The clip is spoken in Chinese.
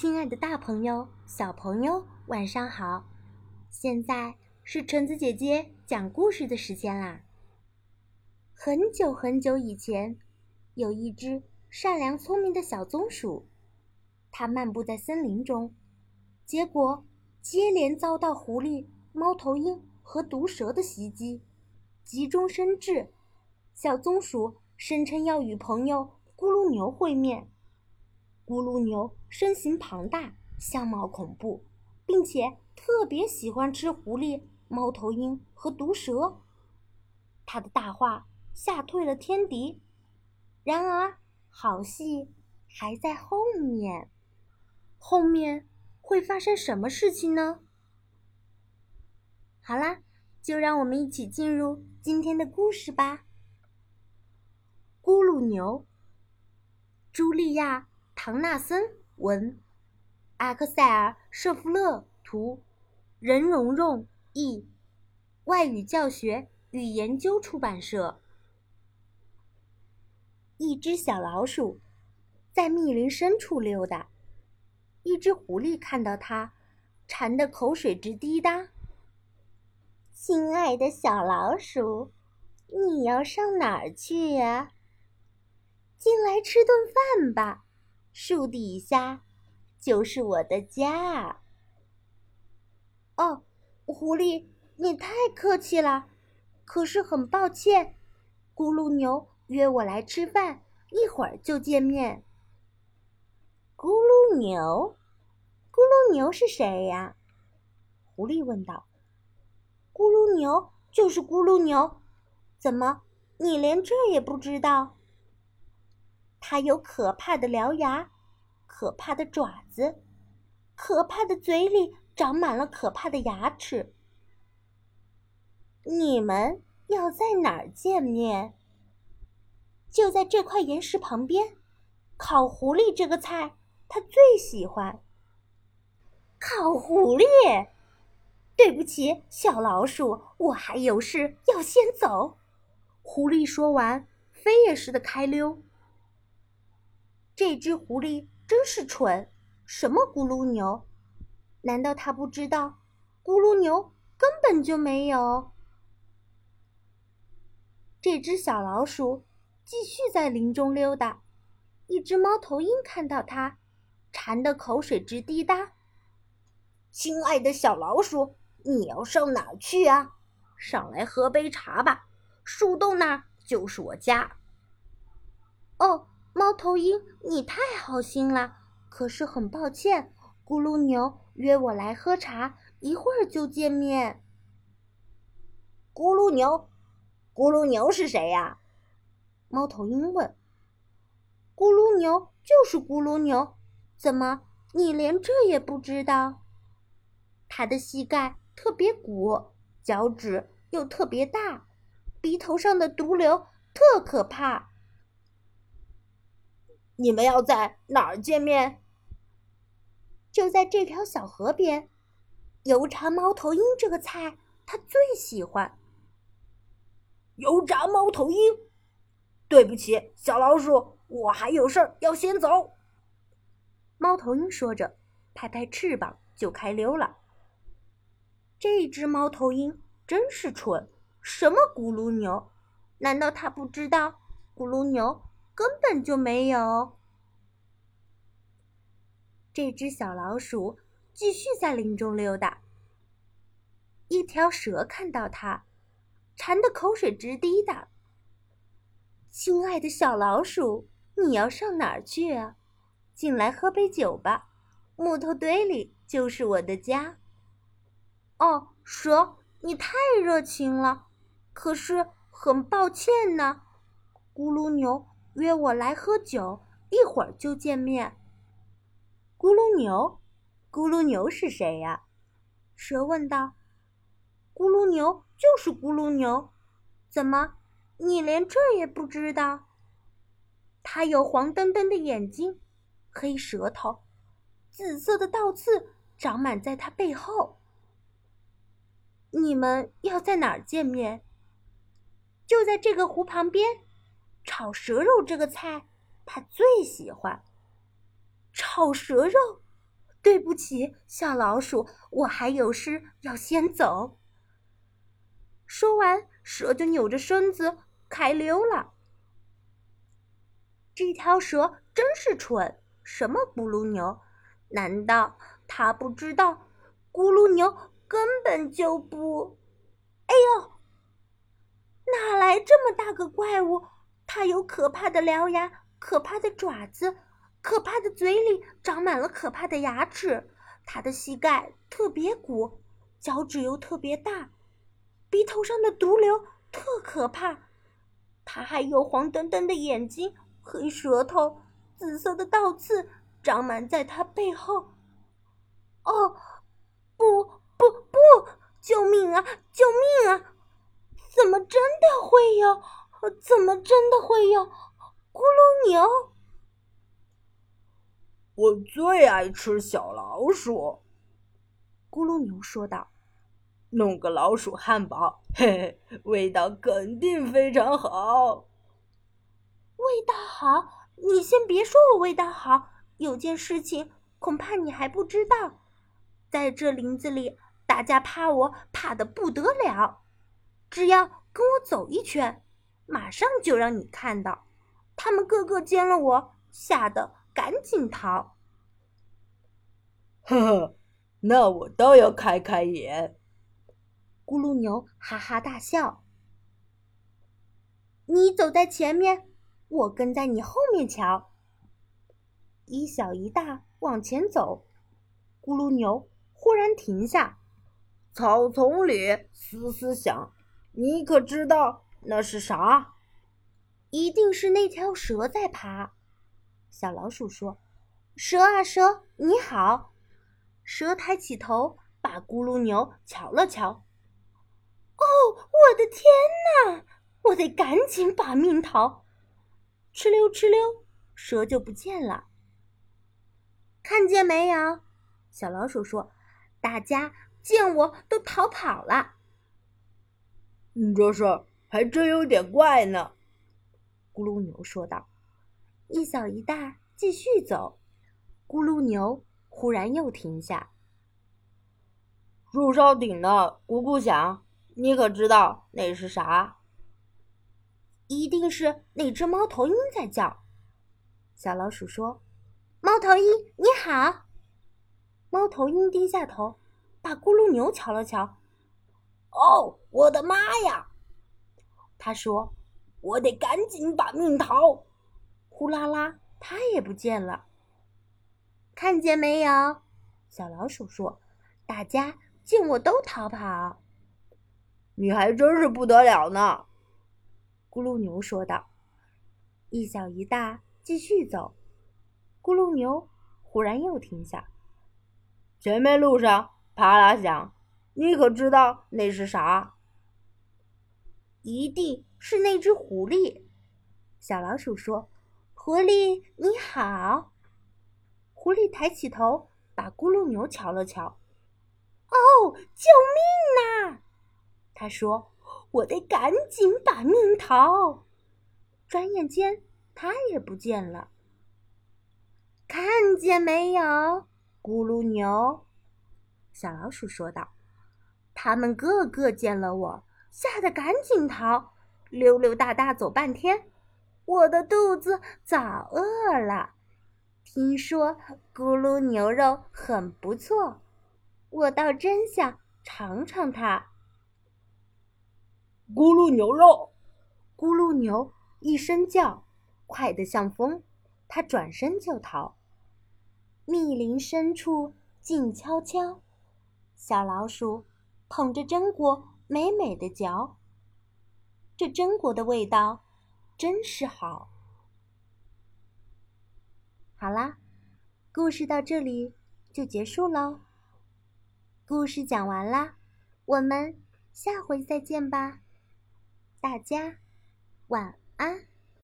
亲爱的大朋友、小朋友，晚上好！现在是橙子姐姐讲故事的时间啦。很久很久以前，有一只善良聪明的小松鼠，它漫步在森林中，结果接连遭到狐狸、猫头鹰和毒蛇的袭击，急中生智，小松鼠声称要与朋友咕噜牛会面。咕噜牛身形庞大，相貌恐怖，并且特别喜欢吃狐狸、猫头鹰和毒蛇。他的大话吓退了天敌。然而，好戏还在后面。后面会发生什么事情呢？好啦，就让我们一起进入今天的故事吧。咕噜牛，茱莉亚。唐纳森文，阿克塞尔·舍夫勒图，任蓉蓉译，外语教学与研究出版社。一只小老鼠在密林深处溜达，一只狐狸看到它，馋得口水直滴答。亲爱的小老鼠，你要上哪儿去呀？进来吃顿饭吧。树底下就是我的家。哦，狐狸，你太客气了。可是很抱歉，咕噜牛约我来吃饭，一会儿就见面。咕噜牛，咕噜牛是谁呀？狐狸问道。咕噜牛就是咕噜牛，怎么你连这也不知道？它有可怕的獠牙，可怕的爪子，可怕的嘴里长满了可怕的牙齿。你们要在哪儿见面？就在这块岩石旁边。烤狐狸这个菜，他最喜欢。烤狐狸？对不起，小老鼠，我还有事要先走。狐狸说完，飞也似的开溜。这只狐狸真是蠢，什么咕噜牛？难道他不知道，咕噜牛根本就没有？这只小老鼠继续在林中溜达，一只猫头鹰看到它，馋得口水直滴答。亲爱的小老鼠，你要上哪儿去啊？上来喝杯茶吧，树洞那儿就是我家。哦。猫头鹰，你太好心了，可是很抱歉，咕噜牛约我来喝茶，一会儿就见面。咕噜牛，咕噜牛是谁呀？猫头鹰问。咕噜牛就是咕噜牛，怎么你连这也不知道？它的膝盖特别鼓，脚趾又特别大，鼻头上的毒瘤特可怕。你们要在哪儿见面？就在这条小河边。油炸猫头鹰这个菜，他最喜欢。油炸猫头鹰，对不起，小老鼠，我还有事儿要先走。猫头鹰说着，拍拍翅膀就开溜了。这只猫头鹰真是蠢，什么咕噜牛？难道他不知道咕噜牛？根本就没有。这只小老鼠继续在林中溜达。一条蛇看到它，馋得口水直滴答。亲爱的小老鼠，你要上哪儿去啊？进来喝杯酒吧，木头堆里就是我的家。哦，蛇，你太热情了，可是很抱歉呢。咕噜牛。约我来喝酒，一会儿就见面。咕噜牛，咕噜牛是谁呀？蛇问道。咕噜牛就是咕噜牛，怎么你连这也不知道？它有黄澄澄的眼睛，黑舌头，紫色的倒刺长满在它背后。你们要在哪儿见面？就在这个湖旁边。炒蛇肉这个菜，他最喜欢。炒蛇肉，对不起，小老鼠，我还有事要先走。”说完，蛇就扭着身子开溜了。这条蛇真是蠢，什么咕噜牛？难道它不知道咕噜牛根本就不……哎呦！哪来这么大个怪物？它有可怕的獠牙，可怕的爪子，可怕的嘴里长满了可怕的牙齿。它的膝盖特别鼓，脚趾又特别大，鼻头上的毒瘤特可怕。它还有黄澄澄的眼睛。黑舌头，紫色的倒刺长满在它背后。哦，不不不！救命啊！救命啊！怎么真的会有？怎么真的会有咕噜牛？我最爱吃小老鼠。咕噜牛说道：“弄个老鼠汉堡，嘿嘿，味道肯定非常好。”味道好，你先别说我味道好。有件事情恐怕你还不知道，在这林子里，大家怕我怕的不得了。只要跟我走一圈，马上就让你看到，他们个个见了我，吓得赶紧逃。呵呵，那我倒要开开眼。咕噜牛哈哈大笑。你走在前面。我跟在你后面瞧，一小一大往前走。咕噜牛忽然停下，草丛里嘶嘶响，你可知道那是啥？一定是那条蛇在爬。小老鼠说：“蛇啊蛇，你好。”蛇抬起头，把咕噜牛瞧了瞧。哦，我的天哪！我得赶紧把命逃。哧溜哧溜，蛇就不见了。看见没有？小老鼠说：“大家见我都逃跑了。”这事儿还真有点怪呢。”咕噜牛说道。一小一大继续走，咕噜牛忽然又停下。树梢顶的咕咕响，你可知道那是啥？一定是那只猫头鹰在叫。小老鼠说：“猫头鹰，你好。”猫头鹰低下头，把咕噜牛瞧了瞧。“哦，我的妈呀！”他说，“我得赶紧把命逃。”呼啦啦，它也不见了。看见没有？小老鼠说：“大家见我都逃跑。”你还真是不得了呢。咕噜牛说道：“一小一大继续走。”咕噜牛忽然又停下。前面路上啪啦响，你可知道那是啥？一定是那只狐狸。小老鼠说：“狐狸你好。”狐狸抬起头，把咕噜牛瞧了瞧。“哦，救命呐！”他说。我得赶紧把命逃，转眼间它也不见了。看见没有，咕噜牛？小老鼠说道：“他们个个见了我，吓得赶紧逃，溜溜达达走半天，我的肚子早饿了。听说咕噜牛肉很不错，我倒真想尝尝它。”咕噜牛肉，咕噜牛一声叫，快得像风，它转身就逃。密林深处静悄悄，小老鼠捧着榛果美美的嚼。这榛果的味道真是好。好啦，故事到这里就结束喽。故事讲完啦，我们下回再见吧。大家晚安。